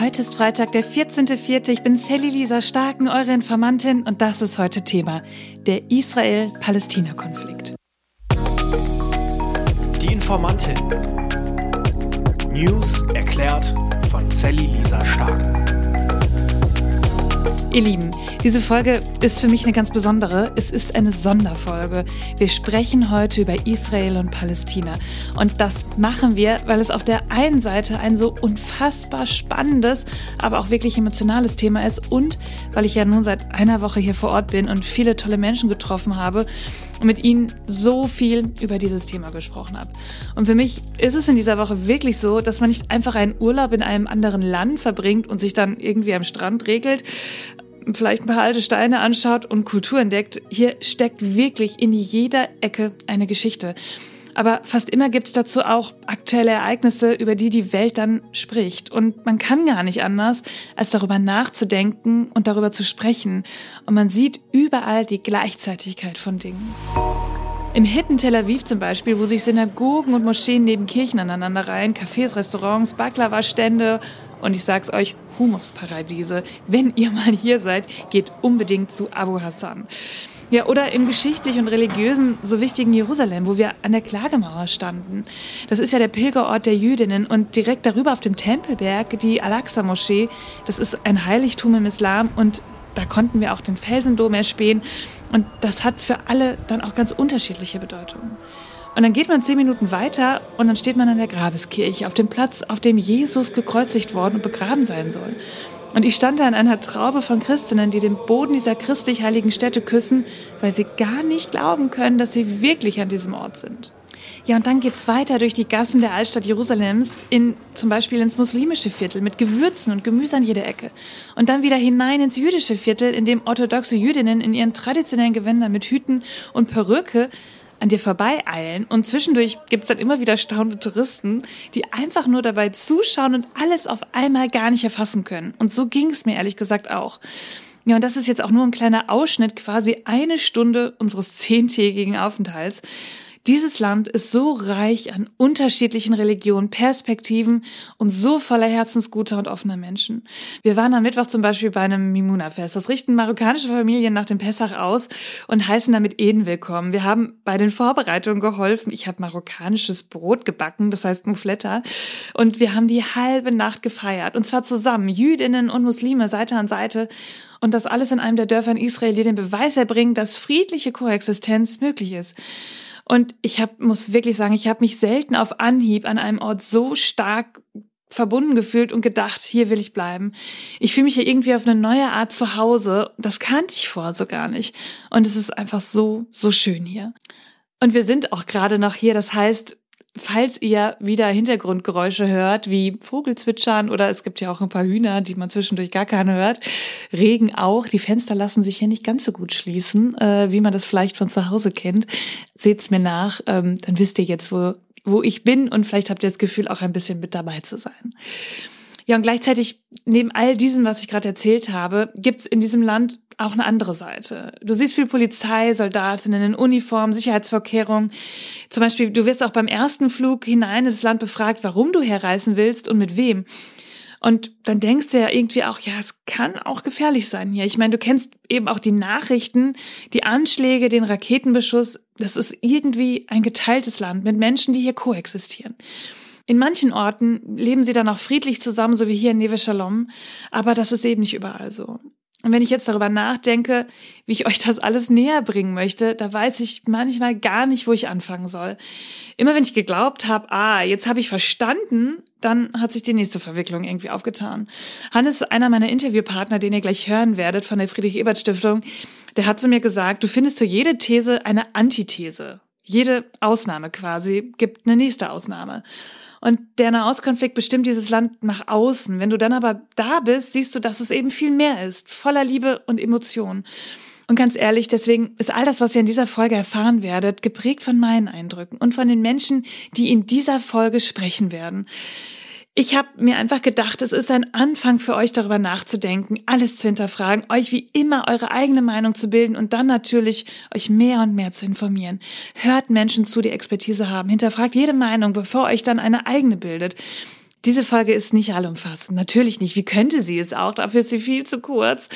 Heute ist Freitag, der 14.04. Ich bin Sally Lisa Starken, eure Informantin, und das ist heute Thema: der Israel-Palästina-Konflikt. Die Informantin. News erklärt von Sally Lisa Starken. Ihr Lieben, diese Folge ist für mich eine ganz besondere. Es ist eine Sonderfolge. Wir sprechen heute über Israel und Palästina. Und das machen wir, weil es auf der einen Seite ein so unfassbar spannendes, aber auch wirklich emotionales Thema ist und weil ich ja nun seit einer Woche hier vor Ort bin und viele tolle Menschen getroffen habe und mit ihnen so viel über dieses Thema gesprochen habe. Und für mich ist es in dieser Woche wirklich so, dass man nicht einfach einen Urlaub in einem anderen Land verbringt und sich dann irgendwie am Strand regelt, vielleicht ein paar alte Steine anschaut und Kultur entdeckt, hier steckt wirklich in jeder Ecke eine Geschichte. Aber fast immer gibt es dazu auch aktuelle Ereignisse, über die die Welt dann spricht. Und man kann gar nicht anders, als darüber nachzudenken und darüber zu sprechen. Und man sieht überall die Gleichzeitigkeit von Dingen. Im hippen Tel Aviv zum Beispiel, wo sich Synagogen und Moscheen neben Kirchen aneinanderreihen, Cafés, Restaurants, Baklava-Stände und ich sag's euch, Humusparadiese. Wenn ihr mal hier seid, geht unbedingt zu Abu Hassan. Ja, oder im geschichtlich und religiösen so wichtigen Jerusalem, wo wir an der Klagemauer standen. Das ist ja der Pilgerort der Jüdinnen und direkt darüber auf dem Tempelberg die Al-Aqsa-Moschee. Das ist ein Heiligtum im Islam und da konnten wir auch den Felsendom erspähen. Und das hat für alle dann auch ganz unterschiedliche Bedeutungen. Und dann geht man zehn Minuten weiter und dann steht man an der Grabeskirche, auf dem Platz, auf dem Jesus gekreuzigt worden und begraben sein soll. Und ich stand da in einer Traube von Christinnen, die den Boden dieser christlich heiligen Stätte küssen, weil sie gar nicht glauben können, dass sie wirklich an diesem Ort sind. Ja, und dann geht's weiter durch die Gassen der Altstadt Jerusalems, in, zum Beispiel ins muslimische Viertel mit Gewürzen und Gemüse an jeder Ecke. Und dann wieder hinein ins jüdische Viertel, in dem orthodoxe Jüdinnen in ihren traditionellen Gewändern mit Hüten und Perücke an dir vorbeieilen und zwischendurch gibt's dann immer wieder staunende Touristen, die einfach nur dabei zuschauen und alles auf einmal gar nicht erfassen können. Und so ging's mir ehrlich gesagt auch. Ja, und das ist jetzt auch nur ein kleiner Ausschnitt, quasi eine Stunde unseres zehntägigen Aufenthalts. Dieses Land ist so reich an unterschiedlichen Religionen, Perspektiven und so voller herzensguter und offener Menschen. Wir waren am Mittwoch zum Beispiel bei einem Mimuna-Fest. Das richten marokkanische Familien nach dem Pessach aus und heißen damit Eden willkommen. Wir haben bei den Vorbereitungen geholfen. Ich habe marokkanisches Brot gebacken, das heißt Mufletta. Und wir haben die halbe Nacht gefeiert. Und zwar zusammen, Jüdinnen und Muslime, Seite an Seite. Und das alles in einem der Dörfer in Israel, die den Beweis erbringen, dass friedliche Koexistenz möglich ist. Und ich hab, muss wirklich sagen, ich habe mich selten auf Anhieb an einem Ort so stark verbunden gefühlt und gedacht, hier will ich bleiben. Ich fühle mich hier irgendwie auf eine neue Art zu Hause. Das kannte ich vorher so gar nicht. Und es ist einfach so, so schön hier. Und wir sind auch gerade noch hier. Das heißt, falls ihr wieder Hintergrundgeräusche hört, wie Vogelzwitschern oder es gibt ja auch ein paar Hühner, die man zwischendurch gar keine hört, Regen auch. Die Fenster lassen sich hier nicht ganz so gut schließen, äh, wie man das vielleicht von zu Hause kennt. Seht's mir nach, ähm, dann wisst ihr jetzt, wo, wo ich bin und vielleicht habt ihr das Gefühl, auch ein bisschen mit dabei zu sein. Ja, und gleichzeitig, neben all diesem, was ich gerade erzählt habe, gibt's in diesem Land auch eine andere Seite. Du siehst viel Polizei, Soldatinnen in Uniform, Sicherheitsvorkehrungen. Zum Beispiel, du wirst auch beim ersten Flug hinein in das Land befragt, warum du herreisen willst und mit wem. Und dann denkst du ja irgendwie auch, ja, es kann auch gefährlich sein hier. Ich meine, du kennst eben auch die Nachrichten, die Anschläge, den Raketenbeschuss. Das ist irgendwie ein geteiltes Land mit Menschen, die hier koexistieren. In manchen Orten leben sie dann auch friedlich zusammen, so wie hier in Neve Shalom, aber das ist eben nicht überall so. Und wenn ich jetzt darüber nachdenke, wie ich euch das alles näher bringen möchte, da weiß ich manchmal gar nicht, wo ich anfangen soll. Immer wenn ich geglaubt habe, ah, jetzt habe ich verstanden, dann hat sich die nächste Verwicklung irgendwie aufgetan. Hannes, einer meiner Interviewpartner, den ihr gleich hören werdet von der Friedrich-Ebert-Stiftung, der hat zu mir gesagt, du findest für jede These eine Antithese. Jede Ausnahme quasi gibt eine nächste Ausnahme. Und der Nahostkonflikt bestimmt dieses Land nach außen. Wenn du dann aber da bist, siehst du, dass es eben viel mehr ist, voller Liebe und Emotion. Und ganz ehrlich, deswegen ist all das, was ihr in dieser Folge erfahren werdet, geprägt von meinen Eindrücken und von den Menschen, die in dieser Folge sprechen werden. Ich habe mir einfach gedacht, es ist ein Anfang für euch darüber nachzudenken, alles zu hinterfragen, euch wie immer eure eigene Meinung zu bilden und dann natürlich euch mehr und mehr zu informieren. Hört Menschen zu, die Expertise haben, hinterfragt jede Meinung, bevor euch dann eine eigene bildet. Diese Folge ist nicht allumfassend, natürlich nicht. Wie könnte sie es auch? Dafür ist sie viel zu kurz.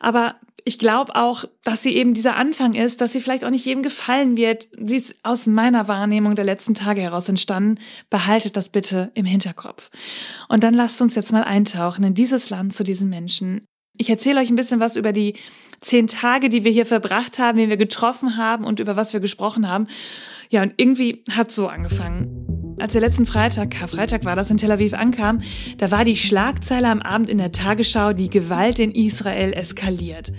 Aber ich glaube auch, dass sie eben dieser Anfang ist, dass sie vielleicht auch nicht jedem gefallen wird. Sie ist aus meiner Wahrnehmung der letzten Tage heraus entstanden. Behaltet das bitte im Hinterkopf. Und dann lasst uns jetzt mal eintauchen in dieses Land zu diesen Menschen. Ich erzähle euch ein bisschen was über die zehn Tage, die wir hier verbracht haben, wen wir getroffen haben und über was wir gesprochen haben. Ja, und irgendwie hat so angefangen. Als wir letzten Freitag, Karfreitag war das, in Tel Aviv ankam, da war die Schlagzeile am Abend in der Tagesschau, die Gewalt in Israel eskaliert.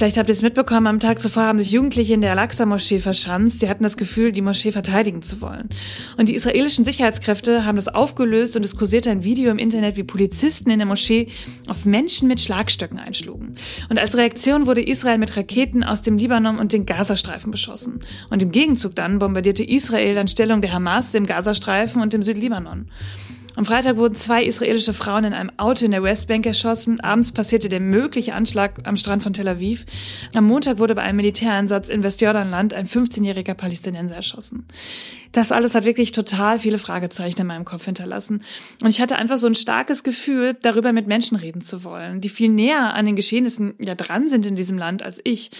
Vielleicht habt ihr es mitbekommen, am Tag zuvor haben sich Jugendliche in der Al-Aqsa-Moschee verschanzt. Die hatten das Gefühl, die Moschee verteidigen zu wollen. Und die israelischen Sicherheitskräfte haben das aufgelöst und es kursierte ein Video im Internet, wie Polizisten in der Moschee auf Menschen mit Schlagstöcken einschlugen. Und als Reaktion wurde Israel mit Raketen aus dem Libanon und den Gazastreifen beschossen. Und im Gegenzug dann bombardierte Israel dann Stellung der Hamas im Gazastreifen und im Südlibanon. Am Freitag wurden zwei israelische Frauen in einem Auto in der Westbank erschossen. Abends passierte der mögliche Anschlag am Strand von Tel Aviv. Am Montag wurde bei einem Militäreinsatz in Westjordanland ein 15-jähriger Palästinenser erschossen. Das alles hat wirklich total viele Fragezeichen in meinem Kopf hinterlassen. Und ich hatte einfach so ein starkes Gefühl, darüber mit Menschen reden zu wollen, die viel näher an den Geschehnissen ja dran sind in diesem Land als ich.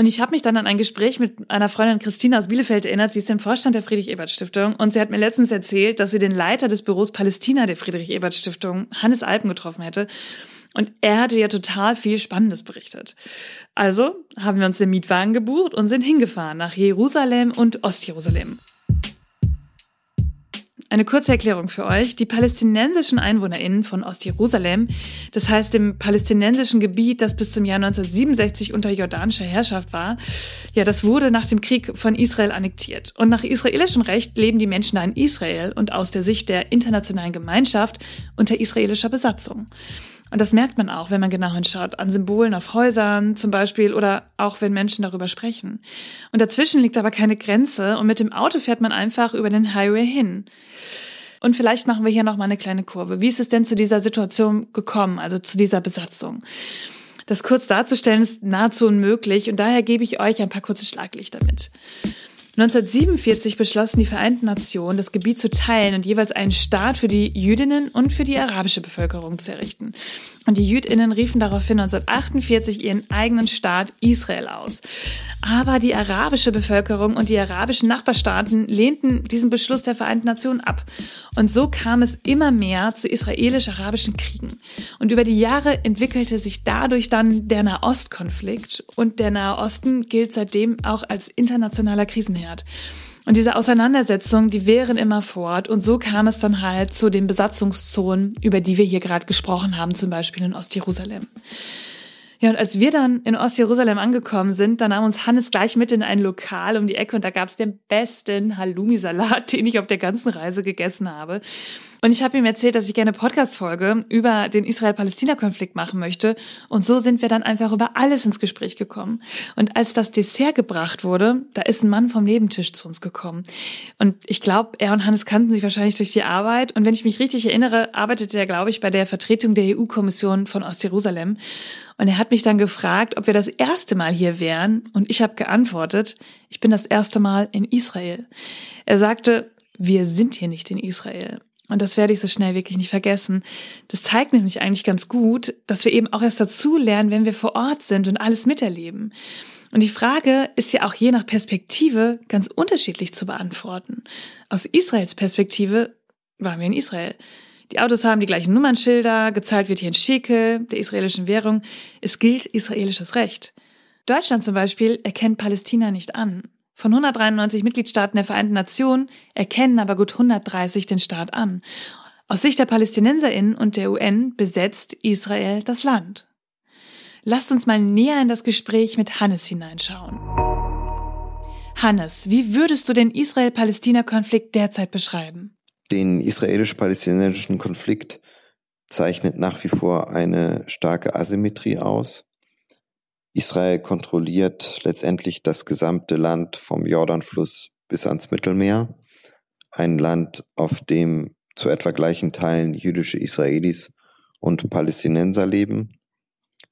Und ich habe mich dann an ein Gespräch mit einer Freundin Christina aus Bielefeld erinnert. Sie ist im Vorstand der Friedrich-Ebert-Stiftung und sie hat mir letztens erzählt, dass sie den Leiter des Büros Palästina der Friedrich-Ebert-Stiftung, Hannes Alpen, getroffen hätte. Und er hatte ja total viel Spannendes berichtet. Also haben wir uns den Mietwagen gebucht und sind hingefahren nach Jerusalem und Ostjerusalem. Eine kurze Erklärung für euch. Die palästinensischen EinwohnerInnen von Ostjerusalem, das heißt dem palästinensischen Gebiet, das bis zum Jahr 1967 unter jordanischer Herrschaft war, ja, das wurde nach dem Krieg von Israel annektiert. Und nach israelischem Recht leben die Menschen da in Israel und aus der Sicht der internationalen Gemeinschaft unter israelischer Besatzung. Und das merkt man auch, wenn man genau hinschaut, an Symbolen auf Häusern zum Beispiel oder auch wenn Menschen darüber sprechen. Und dazwischen liegt aber keine Grenze und mit dem Auto fährt man einfach über den Highway hin. Und vielleicht machen wir hier noch mal eine kleine Kurve. Wie ist es denn zu dieser Situation gekommen, also zu dieser Besatzung? Das kurz darzustellen ist nahezu unmöglich und daher gebe ich euch ein paar kurze Schlaglichter mit. 1947 beschlossen die Vereinten Nationen, das Gebiet zu teilen und jeweils einen Staat für die Jüdinnen und für die arabische Bevölkerung zu errichten. Und die Jüdinnen riefen daraufhin 1948 ihren eigenen Staat Israel aus. Aber die arabische Bevölkerung und die arabischen Nachbarstaaten lehnten diesen Beschluss der Vereinten Nationen ab. Und so kam es immer mehr zu israelisch-arabischen Kriegen. Und über die Jahre entwickelte sich dadurch dann der Nahostkonflikt. Und der Nahe Osten gilt seitdem auch als internationaler Krisenherd. Und diese Auseinandersetzungen, die wären immer fort. Und so kam es dann halt zu den Besatzungszonen, über die wir hier gerade gesprochen haben, zum Beispiel in Ostjerusalem. Ja, und als wir dann in Ostjerusalem angekommen sind, da nahm uns Hannes gleich mit in ein Lokal um die Ecke und da gab's den besten Halloumi-Salat, den ich auf der ganzen Reise gegessen habe. Und ich habe ihm erzählt, dass ich gerne Podcast-Folge über den Israel-Palästina-Konflikt machen möchte. Und so sind wir dann einfach über alles ins Gespräch gekommen. Und als das Dessert gebracht wurde, da ist ein Mann vom Nebentisch zu uns gekommen. Und ich glaube, er und Hannes kannten sich wahrscheinlich durch die Arbeit. Und wenn ich mich richtig erinnere, arbeitete er, glaube ich, bei der Vertretung der EU-Kommission von Ostjerusalem. Und er hat mich dann gefragt, ob wir das erste Mal hier wären. Und ich habe geantwortet, ich bin das erste Mal in Israel. Er sagte, wir sind hier nicht in Israel. Und das werde ich so schnell wirklich nicht vergessen. Das zeigt nämlich eigentlich ganz gut, dass wir eben auch erst dazu lernen, wenn wir vor Ort sind und alles miterleben. Und die Frage ist ja auch je nach Perspektive ganz unterschiedlich zu beantworten. Aus Israels Perspektive waren wir in Israel. Die Autos haben die gleichen Nummernschilder, gezahlt wird hier in Shekel, der israelischen Währung. Es gilt israelisches Recht. Deutschland zum Beispiel erkennt Palästina nicht an. Von 193 Mitgliedstaaten der Vereinten Nationen erkennen aber gut 130 den Staat an. Aus Sicht der Palästinenserinnen und der UN besetzt Israel das Land. Lasst uns mal näher in das Gespräch mit Hannes hineinschauen. Hannes, wie würdest du den Israel-Palästina-Konflikt derzeit beschreiben? Den israelisch-palästinensischen Konflikt zeichnet nach wie vor eine starke Asymmetrie aus. Israel kontrolliert letztendlich das gesamte Land vom Jordanfluss bis ans Mittelmeer. Ein Land, auf dem zu etwa gleichen Teilen jüdische Israelis und Palästinenser leben,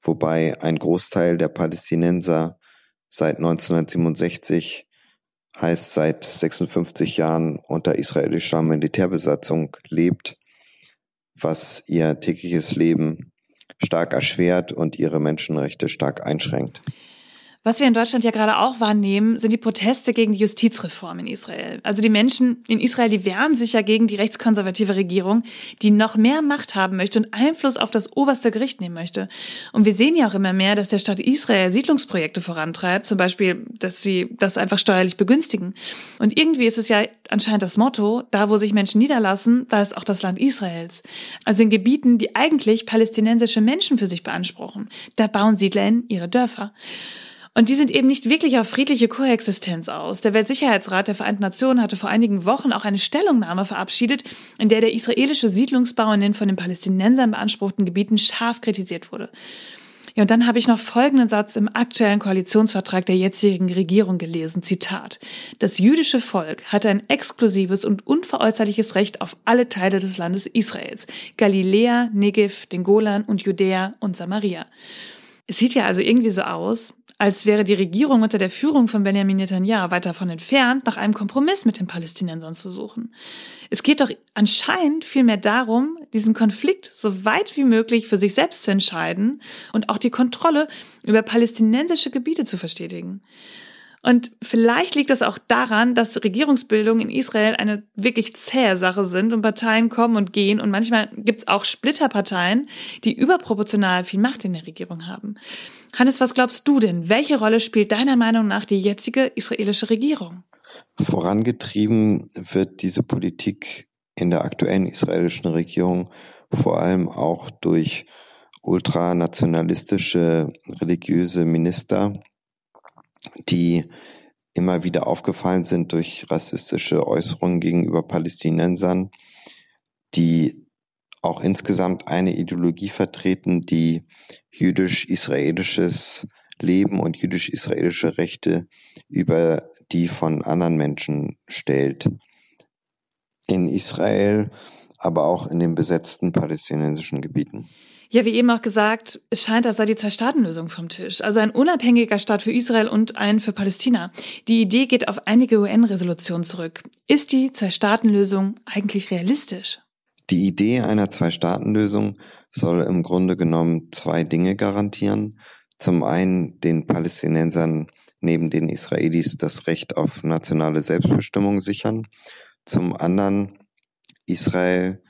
wobei ein Großteil der Palästinenser seit 1967 heißt seit 56 Jahren unter israelischer Militärbesatzung lebt was ihr tägliches Leben stark erschwert und ihre Menschenrechte stark einschränkt. Was wir in Deutschland ja gerade auch wahrnehmen, sind die Proteste gegen die Justizreform in Israel. Also die Menschen in Israel, die wehren sich ja gegen die rechtskonservative Regierung, die noch mehr Macht haben möchte und Einfluss auf das oberste Gericht nehmen möchte. Und wir sehen ja auch immer mehr, dass der Staat Israel Siedlungsprojekte vorantreibt, zum Beispiel, dass sie das einfach steuerlich begünstigen. Und irgendwie ist es ja anscheinend das Motto, da wo sich Menschen niederlassen, da ist auch das Land Israels. Also in Gebieten, die eigentlich palästinensische Menschen für sich beanspruchen, da bauen SiedlerInnen ihre Dörfer. Und die sind eben nicht wirklich auf friedliche Koexistenz aus. Der Weltsicherheitsrat der Vereinten Nationen hatte vor einigen Wochen auch eine Stellungnahme verabschiedet, in der der israelische Siedlungsbau in den von den Palästinensern beanspruchten Gebieten scharf kritisiert wurde. Ja, und dann habe ich noch folgenden Satz im aktuellen Koalitionsvertrag der jetzigen Regierung gelesen. Zitat. Das jüdische Volk hat ein exklusives und unveräußerliches Recht auf alle Teile des Landes Israels. Galiläa, Negev, den Golan und Judäa und Samaria. Es sieht ja also irgendwie so aus, als wäre die Regierung unter der Führung von Benjamin Netanyahu weit davon entfernt, nach einem Kompromiss mit den Palästinensern zu suchen. Es geht doch anscheinend vielmehr darum, diesen Konflikt so weit wie möglich für sich selbst zu entscheiden und auch die Kontrolle über palästinensische Gebiete zu verstetigen. Und vielleicht liegt das auch daran, dass Regierungsbildung in Israel eine wirklich zähe Sache sind und Parteien kommen und gehen und manchmal gibt es auch Splitterparteien, die überproportional viel Macht in der Regierung haben. Hannes, was glaubst du denn? Welche Rolle spielt deiner Meinung nach die jetzige israelische Regierung? Vorangetrieben wird diese Politik in der aktuellen israelischen Regierung vor allem auch durch ultranationalistische religiöse Minister, die immer wieder aufgefallen sind durch rassistische Äußerungen gegenüber Palästinensern, die auch insgesamt eine Ideologie vertreten, die jüdisch-israelisches Leben und jüdisch-israelische Rechte über die von anderen Menschen stellt. In Israel, aber auch in den besetzten palästinensischen Gebieten. Ja, wie eben auch gesagt, es scheint, als sei die Zwei-Staaten-Lösung vom Tisch. Also ein unabhängiger Staat für Israel und ein für Palästina. Die Idee geht auf einige UN-Resolutionen zurück. Ist die Zwei-Staaten-Lösung eigentlich realistisch? Die Idee einer Zwei-Staaten-Lösung soll im Grunde genommen zwei Dinge garantieren. Zum einen den Palästinensern neben den Israelis das Recht auf nationale Selbstbestimmung sichern. Zum anderen Israel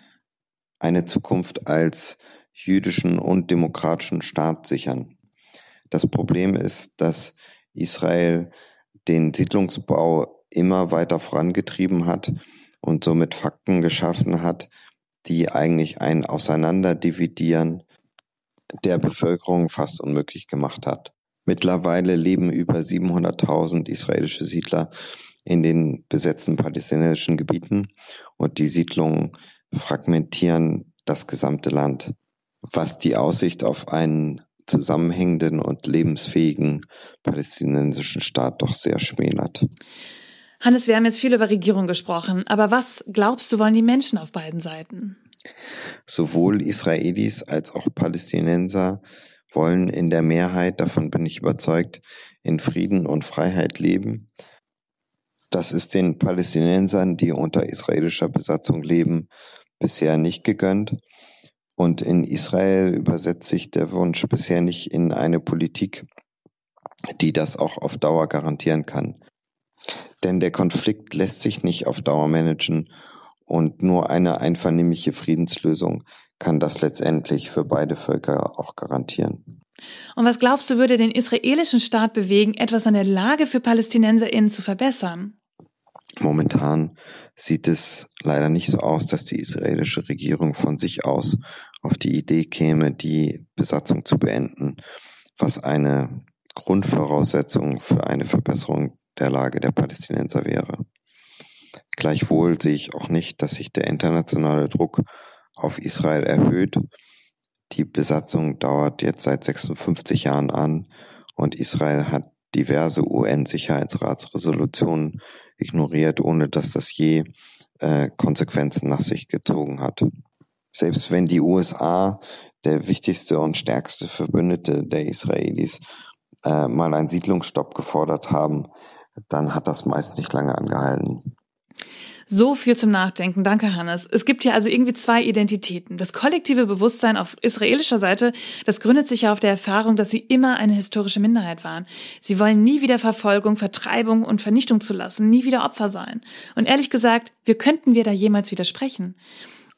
eine Zukunft als jüdischen und demokratischen Staat sichern. Das Problem ist, dass Israel den Siedlungsbau immer weiter vorangetrieben hat und somit Fakten geschaffen hat, die eigentlich ein Auseinanderdividieren der Bevölkerung fast unmöglich gemacht hat. Mittlerweile leben über 700.000 israelische Siedler in den besetzten palästinensischen Gebieten und die Siedlungen fragmentieren das gesamte Land, was die Aussicht auf einen zusammenhängenden und lebensfähigen palästinensischen Staat doch sehr schmälert. Hannes, wir haben jetzt viel über Regierung gesprochen, aber was glaubst du, wollen die Menschen auf beiden Seiten? Sowohl Israelis als auch Palästinenser wollen in der Mehrheit, davon bin ich überzeugt, in Frieden und Freiheit leben. Das ist den Palästinensern, die unter israelischer Besatzung leben, bisher nicht gegönnt. Und in Israel übersetzt sich der Wunsch bisher nicht in eine Politik, die das auch auf Dauer garantieren kann. Denn der Konflikt lässt sich nicht auf Dauer managen und nur eine einvernehmliche Friedenslösung kann das letztendlich für beide Völker auch garantieren. Und was glaubst du, würde den israelischen Staat bewegen, etwas an der Lage für PalästinenserInnen zu verbessern? Momentan sieht es leider nicht so aus, dass die israelische Regierung von sich aus auf die Idee käme, die Besatzung zu beenden, was eine Grundvoraussetzung für eine Verbesserung der Lage der Palästinenser wäre. Gleichwohl sehe ich auch nicht, dass sich der internationale Druck auf Israel erhöht. Die Besatzung dauert jetzt seit 56 Jahren an und Israel hat diverse UN-Sicherheitsratsresolutionen ignoriert, ohne dass das je äh, Konsequenzen nach sich gezogen hat. Selbst wenn die USA, der wichtigste und stärkste Verbündete der Israelis, äh, mal einen Siedlungsstopp gefordert haben, dann hat das meist nicht lange angehalten. So viel zum Nachdenken. Danke, Hannes. Es gibt hier also irgendwie zwei Identitäten. Das kollektive Bewusstsein auf israelischer Seite, das gründet sich ja auf der Erfahrung, dass sie immer eine historische Minderheit waren. Sie wollen nie wieder Verfolgung, Vertreibung und Vernichtung zulassen, nie wieder Opfer sein. Und ehrlich gesagt, wir könnten wir da jemals widersprechen.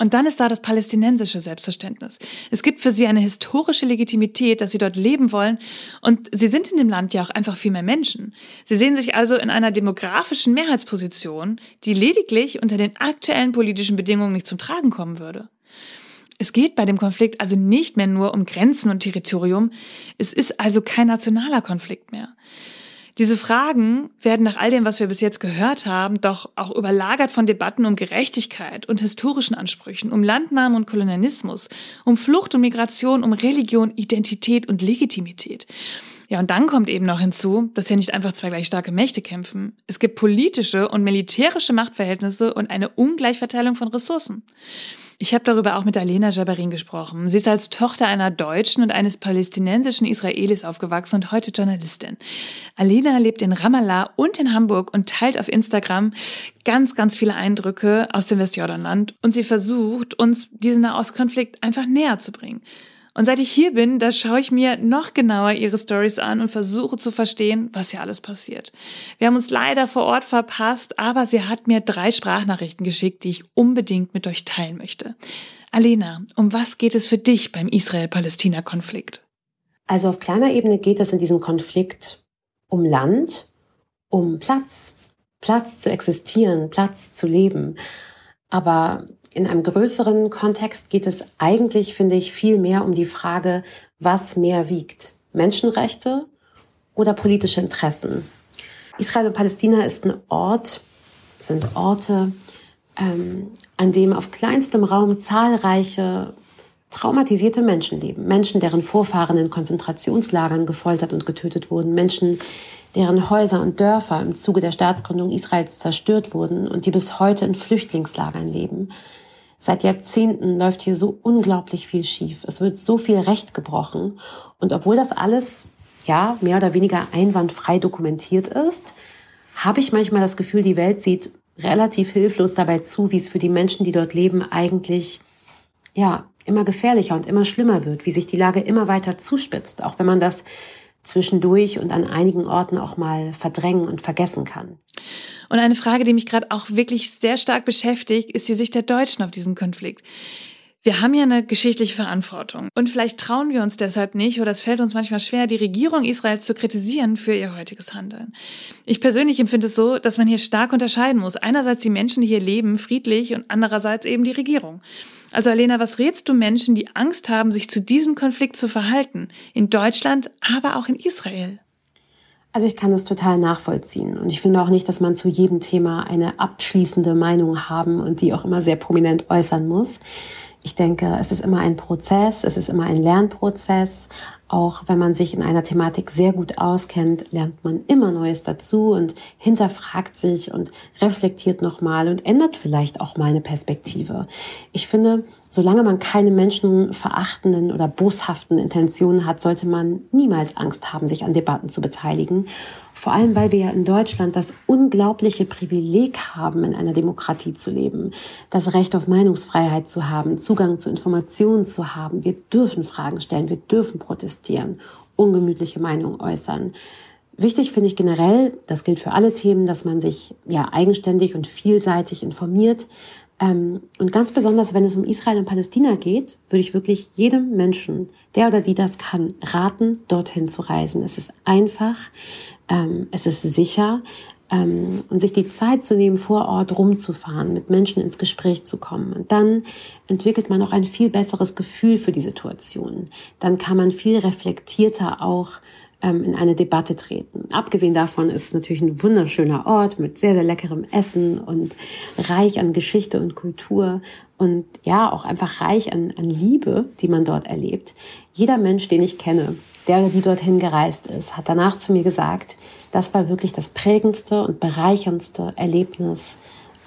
Und dann ist da das palästinensische Selbstverständnis. Es gibt für sie eine historische Legitimität, dass sie dort leben wollen. Und sie sind in dem Land ja auch einfach viel mehr Menschen. Sie sehen sich also in einer demografischen Mehrheitsposition, die lediglich unter den aktuellen politischen Bedingungen nicht zum Tragen kommen würde. Es geht bei dem Konflikt also nicht mehr nur um Grenzen und Territorium. Es ist also kein nationaler Konflikt mehr. Diese Fragen werden nach all dem, was wir bis jetzt gehört haben, doch auch überlagert von Debatten um Gerechtigkeit und historischen Ansprüchen, um Landnahme und Kolonialismus, um Flucht und Migration, um Religion, Identität und Legitimität. Ja, und dann kommt eben noch hinzu, dass ja nicht einfach zwei gleich starke Mächte kämpfen. Es gibt politische und militärische Machtverhältnisse und eine Ungleichverteilung von Ressourcen. Ich habe darüber auch mit Alena Jabarin gesprochen. Sie ist als Tochter einer Deutschen und eines palästinensischen Israelis aufgewachsen und heute Journalistin. Alena lebt in Ramallah und in Hamburg und teilt auf Instagram ganz, ganz viele Eindrücke aus dem Westjordanland. Und sie versucht, uns diesen Nahostkonflikt einfach näher zu bringen. Und seit ich hier bin, da schaue ich mir noch genauer ihre Stories an und versuche zu verstehen, was hier alles passiert. Wir haben uns leider vor Ort verpasst, aber sie hat mir drei Sprachnachrichten geschickt, die ich unbedingt mit euch teilen möchte. Alena, um was geht es für dich beim Israel-Palästina-Konflikt? Also auf kleiner Ebene geht es in diesem Konflikt um Land, um Platz, Platz zu existieren, Platz zu leben. Aber in einem größeren Kontext geht es eigentlich, finde ich, viel mehr um die Frage, was mehr wiegt. Menschenrechte oder politische Interessen. Israel und Palästina ist ein Ort, sind Orte, ähm, an dem auf kleinstem Raum zahlreiche traumatisierte Menschen leben. Menschen, deren Vorfahren in Konzentrationslagern gefoltert und getötet wurden. Menschen, deren Häuser und Dörfer im Zuge der Staatsgründung Israels zerstört wurden und die bis heute in Flüchtlingslagern leben. Seit Jahrzehnten läuft hier so unglaublich viel schief. Es wird so viel Recht gebrochen. Und obwohl das alles, ja, mehr oder weniger einwandfrei dokumentiert ist, habe ich manchmal das Gefühl, die Welt sieht relativ hilflos dabei zu, wie es für die Menschen, die dort leben, eigentlich, ja, immer gefährlicher und immer schlimmer wird, wie sich die Lage immer weiter zuspitzt, auch wenn man das zwischendurch und an einigen Orten auch mal verdrängen und vergessen kann. Und eine Frage, die mich gerade auch wirklich sehr stark beschäftigt, ist die Sicht der Deutschen auf diesen Konflikt. Wir haben ja eine geschichtliche Verantwortung. Und vielleicht trauen wir uns deshalb nicht oder es fällt uns manchmal schwer, die Regierung Israels zu kritisieren für ihr heutiges Handeln. Ich persönlich empfinde es so, dass man hier stark unterscheiden muss. Einerseits die Menschen, die hier leben, friedlich und andererseits eben die Regierung. Also Alena, was rätst du Menschen, die Angst haben, sich zu diesem Konflikt zu verhalten? In Deutschland, aber auch in Israel? Also ich kann das total nachvollziehen. Und ich finde auch nicht, dass man zu jedem Thema eine abschließende Meinung haben und die auch immer sehr prominent äußern muss. Ich denke, es ist immer ein Prozess, es ist immer ein Lernprozess. Auch wenn man sich in einer Thematik sehr gut auskennt, lernt man immer Neues dazu und hinterfragt sich und reflektiert nochmal und ändert vielleicht auch mal eine Perspektive. Ich finde, solange man keine menschenverachtenden oder boshaften Intentionen hat, sollte man niemals Angst haben, sich an Debatten zu beteiligen vor allem, weil wir ja in Deutschland das unglaubliche Privileg haben, in einer Demokratie zu leben, das Recht auf Meinungsfreiheit zu haben, Zugang zu Informationen zu haben. Wir dürfen Fragen stellen, wir dürfen protestieren, ungemütliche Meinungen äußern. Wichtig finde ich generell, das gilt für alle Themen, dass man sich ja eigenständig und vielseitig informiert. Ähm, und ganz besonders, wenn es um Israel und Palästina geht, würde ich wirklich jedem Menschen, der oder die das kann, raten, dorthin zu reisen. Es ist einfach ähm, es ist sicher ähm, und sich die Zeit zu nehmen, vor Ort rumzufahren, mit Menschen ins Gespräch zu kommen. Und dann entwickelt man auch ein viel besseres Gefühl für die Situation. Dann kann man viel reflektierter auch ähm, in eine Debatte treten. Abgesehen davon ist es natürlich ein wunderschöner Ort mit sehr, sehr leckerem Essen und reich an Geschichte und Kultur und ja, auch einfach reich an, an Liebe, die man dort erlebt. Jeder Mensch, den ich kenne, der oder die dorthin gereist ist, hat danach zu mir gesagt, das war wirklich das prägendste und bereicherndste Erlebnis,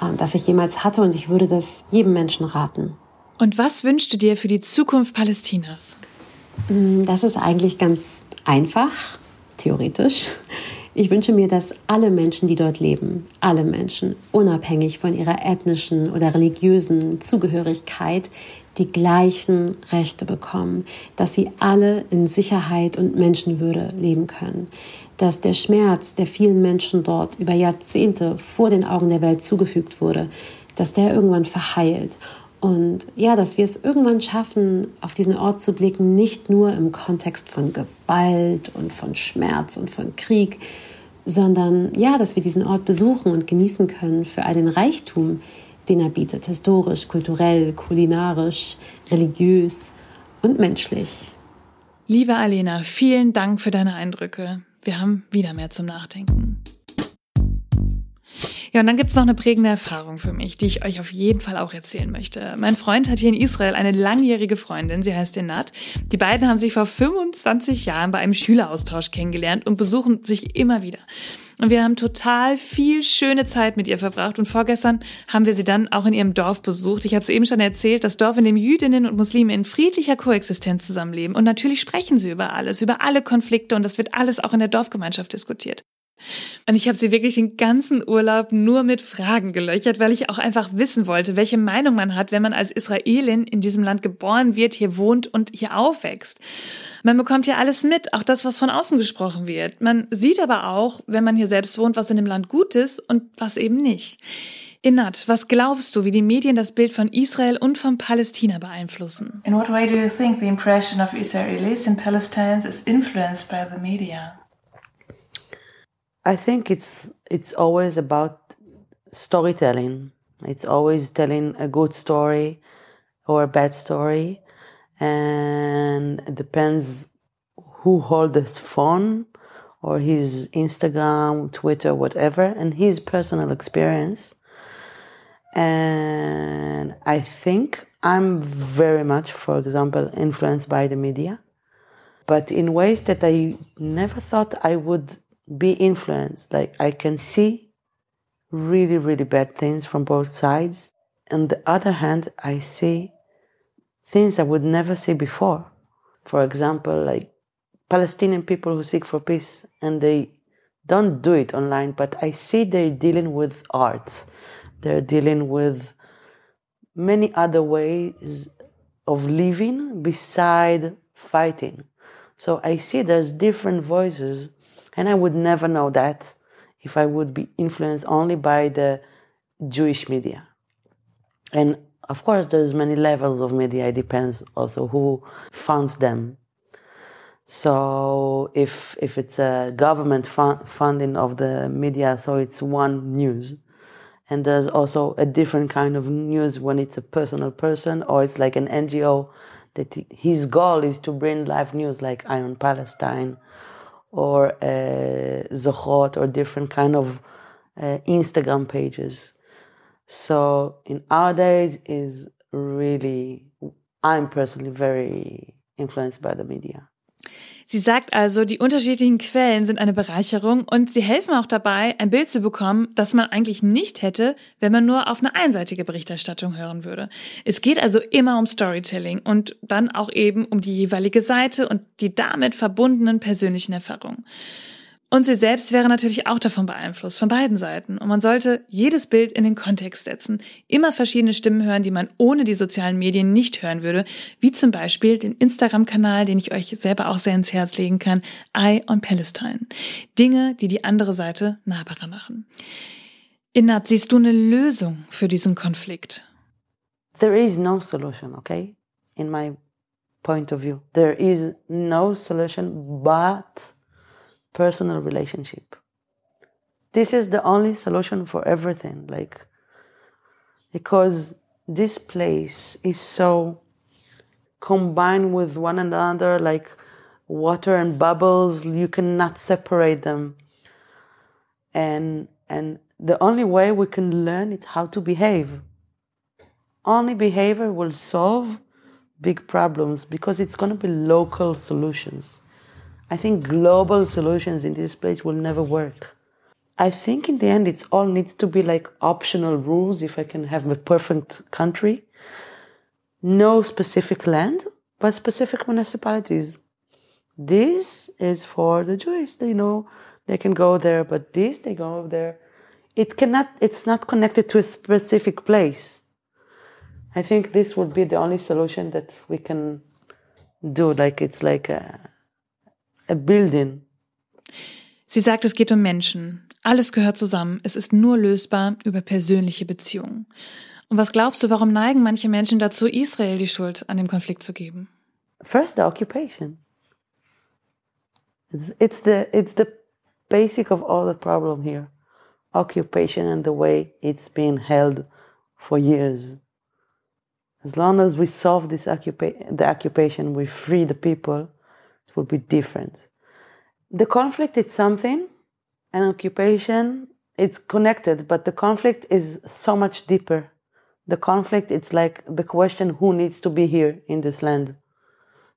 äh, das ich jemals hatte und ich würde das jedem Menschen raten. Und was wünschst du dir für die Zukunft Palästinas? Mm, das ist eigentlich ganz einfach, theoretisch. Ich wünsche mir, dass alle Menschen, die dort leben, alle Menschen, unabhängig von ihrer ethnischen oder religiösen Zugehörigkeit, die gleichen Rechte bekommen, dass sie alle in Sicherheit und Menschenwürde leben können, dass der Schmerz, der vielen Menschen dort über Jahrzehnte vor den Augen der Welt zugefügt wurde, dass der irgendwann verheilt und ja, dass wir es irgendwann schaffen, auf diesen Ort zu blicken, nicht nur im Kontext von Gewalt und von Schmerz und von Krieg, sondern ja, dass wir diesen Ort besuchen und genießen können für all den Reichtum, den er bietet, historisch, kulturell, kulinarisch, religiös und menschlich. Liebe Alena, vielen Dank für deine Eindrücke. Wir haben wieder mehr zum Nachdenken. Ja, und dann gibt's noch eine prägende Erfahrung für mich, die ich euch auf jeden Fall auch erzählen möchte. Mein Freund hat hier in Israel eine langjährige Freundin, sie heißt Enat. Die beiden haben sich vor 25 Jahren bei einem Schüleraustausch kennengelernt und besuchen sich immer wieder. Und wir haben total viel schöne Zeit mit ihr verbracht. Und vorgestern haben wir sie dann auch in ihrem Dorf besucht. Ich habe es eben schon erzählt, das Dorf, in dem Jüdinnen und Muslime in friedlicher Koexistenz zusammenleben. Und natürlich sprechen sie über alles, über alle Konflikte. Und das wird alles auch in der Dorfgemeinschaft diskutiert. Und ich habe sie wirklich den ganzen Urlaub nur mit Fragen gelöchert, weil ich auch einfach wissen wollte, welche Meinung man hat, wenn man als Israelin in diesem Land geboren wird, hier wohnt und hier aufwächst. Man bekommt ja alles mit, auch das, was von außen gesprochen wird. Man sieht aber auch, wenn man hier selbst wohnt, was in dem Land gut ist und was eben nicht. Inat, was glaubst du, wie die Medien das Bild von Israel und von Palästina beeinflussen? In what way do you think the impression of Israelis in Palestine is influenced by the media? I think it's it's always about storytelling. It's always telling a good story or a bad story, and it depends who holds the phone or his Instagram, Twitter, whatever, and his personal experience. And I think I'm very much, for example, influenced by the media, but in ways that I never thought I would be influenced. Like I can see really, really bad things from both sides. On the other hand, I see things I would never see before. For example, like Palestinian people who seek for peace and they don't do it online, but I see they're dealing with art. They're dealing with many other ways of living beside fighting. So I see there's different voices and I would never know that if I would be influenced only by the Jewish media. And of course, there's many levels of media. It depends also who funds them. So if if it's a government fund, funding of the media, so it's one news, and there's also a different kind of news when it's a personal person or it's like an NGO that his goal is to bring live news like Iron Palestine or uh, Zohot or different kind of uh, Instagram pages. So in our days is really, I'm personally very influenced by the media. Sie sagt also, die unterschiedlichen Quellen sind eine Bereicherung und sie helfen auch dabei, ein Bild zu bekommen, das man eigentlich nicht hätte, wenn man nur auf eine einseitige Berichterstattung hören würde. Es geht also immer um Storytelling und dann auch eben um die jeweilige Seite und die damit verbundenen persönlichen Erfahrungen. Und sie selbst wäre natürlich auch davon beeinflusst, von beiden Seiten. Und man sollte jedes Bild in den Kontext setzen, immer verschiedene Stimmen hören, die man ohne die sozialen Medien nicht hören würde, wie zum Beispiel den Instagram-Kanal, den ich euch selber auch sehr ins Herz legen kann, Eye on Palestine. Dinge, die die andere Seite nahbarer machen. Innat, siehst du eine Lösung für diesen Konflikt? There is no solution, okay? In my point of view. There is no solution but personal relationship. This is the only solution for everything, like, because this place is so combined with one another, like water and bubbles, you cannot separate them. And, and the only way we can learn is how to behave. Only behavior will solve big problems because it's going to be local solutions. I think global solutions in this place will never work. I think in the end, it's all needs to be like optional rules if I can have a perfect country. No specific land, but specific municipalities. This is for the Jews. They know, they can go there, but this they go there. It cannot. It's not connected to a specific place. I think this would be the only solution that we can do. Like it's like a, a building. Sie sagt, es geht um Menschen. Alles gehört zusammen. Es ist nur lösbar über persönliche Beziehungen. Und was glaubst du, warum neigen manche Menschen dazu, Israel die Schuld an dem Konflikt zu geben? First, the occupation. It's, it's the it's the basic of all the problem here. Occupation and the way it's been held for years. As long as we solve this occupa- the occupation, we free the people, will be different. The conflict is something, and occupation it's connected, but the conflict is so much deeper. The conflict it's like the question who needs to be here in this land.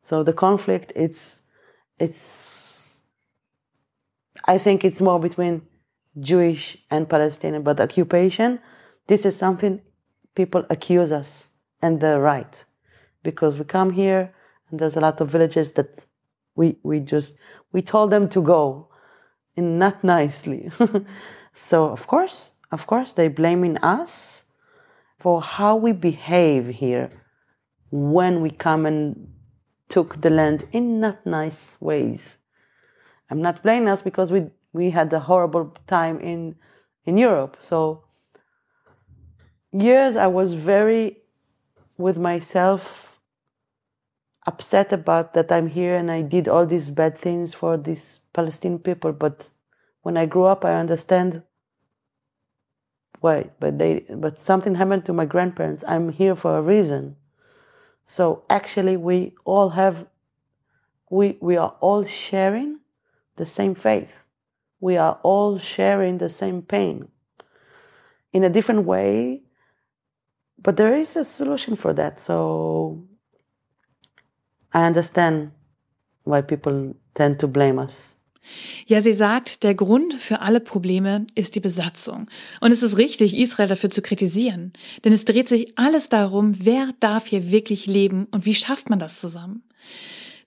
So the conflict it's it's I think it's more between Jewish and Palestinian, but occupation, this is something people accuse us and they're right. Because we come here and there's a lot of villages that we we just we told them to go and not nicely. so of course, of course they blaming us for how we behave here when we come and took the land in not nice ways. I'm not blaming us because we we had a horrible time in in Europe. So years I was very with myself upset about that I'm here and I did all these bad things for these Palestinian people. But when I grew up, I understand why. But they, but something happened to my grandparents. I'm here for a reason. So actually, we all have, we we are all sharing the same faith. We are all sharing the same pain in a different way, but there is a solution for that. So I understand why people tend to blame us. Ja, sie sagt, der Grund für alle Probleme ist die Besatzung. Und es ist richtig, Israel dafür zu kritisieren. Denn es dreht sich alles darum, wer darf hier wirklich leben und wie schafft man das zusammen.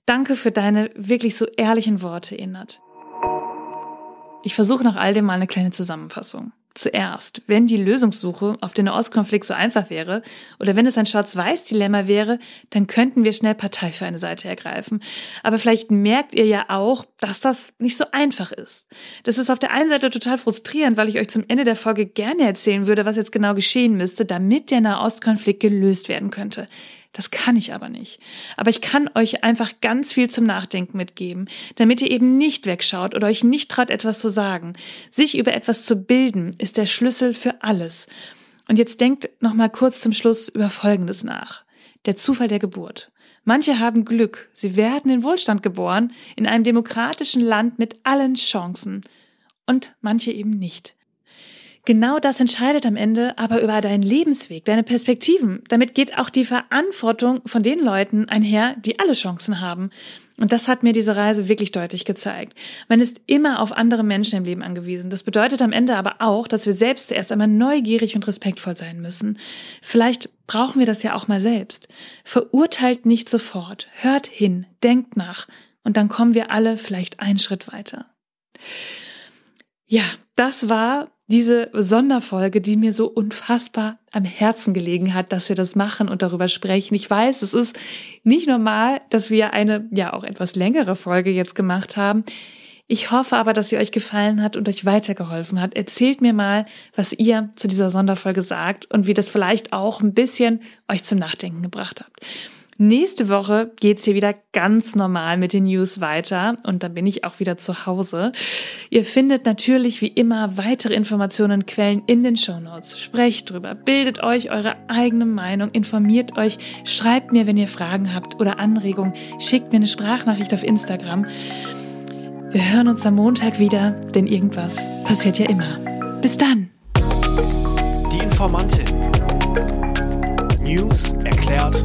Danke für deine wirklich so ehrlichen Worte, Innert. Ich versuche nach all dem mal eine kleine Zusammenfassung. Zuerst, wenn die Lösungssuche auf den Nahostkonflikt so einfach wäre oder wenn es ein Schwarz-Weiß-Dilemma wäre, dann könnten wir schnell Partei für eine Seite ergreifen. Aber vielleicht merkt ihr ja auch, dass das nicht so einfach ist. Das ist auf der einen Seite total frustrierend, weil ich euch zum Ende der Folge gerne erzählen würde, was jetzt genau geschehen müsste, damit der Nahostkonflikt gelöst werden könnte. Das kann ich aber nicht. Aber ich kann euch einfach ganz viel zum Nachdenken mitgeben, damit ihr eben nicht wegschaut oder euch nicht traut, etwas zu sagen. Sich über etwas zu bilden, ist der Schlüssel für alles. Und jetzt denkt noch mal kurz zum Schluss über Folgendes nach. Der Zufall der Geburt. Manche haben Glück. Sie werden in Wohlstand geboren, in einem demokratischen Land mit allen Chancen. Und manche eben nicht. Genau das entscheidet am Ende aber über deinen Lebensweg, deine Perspektiven. Damit geht auch die Verantwortung von den Leuten einher, die alle Chancen haben. Und das hat mir diese Reise wirklich deutlich gezeigt. Man ist immer auf andere Menschen im Leben angewiesen. Das bedeutet am Ende aber auch, dass wir selbst zuerst einmal neugierig und respektvoll sein müssen. Vielleicht brauchen wir das ja auch mal selbst. Verurteilt nicht sofort. Hört hin, denkt nach. Und dann kommen wir alle vielleicht einen Schritt weiter. Ja, das war diese Sonderfolge, die mir so unfassbar am Herzen gelegen hat, dass wir das machen und darüber sprechen. Ich weiß, es ist nicht normal, dass wir eine, ja, auch etwas längere Folge jetzt gemacht haben. Ich hoffe aber, dass sie euch gefallen hat und euch weitergeholfen hat. Erzählt mir mal, was ihr zu dieser Sonderfolge sagt und wie das vielleicht auch ein bisschen euch zum Nachdenken gebracht habt. Nächste Woche geht's hier wieder ganz normal mit den News weiter und dann bin ich auch wieder zu Hause. Ihr findet natürlich wie immer weitere Informationen und Quellen in den Show Notes. Sprecht drüber, bildet euch eure eigene Meinung, informiert euch, schreibt mir, wenn ihr Fragen habt oder Anregungen, schickt mir eine Sprachnachricht auf Instagram. Wir hören uns am Montag wieder, denn irgendwas passiert ja immer. Bis dann! Die Informantin. News erklärt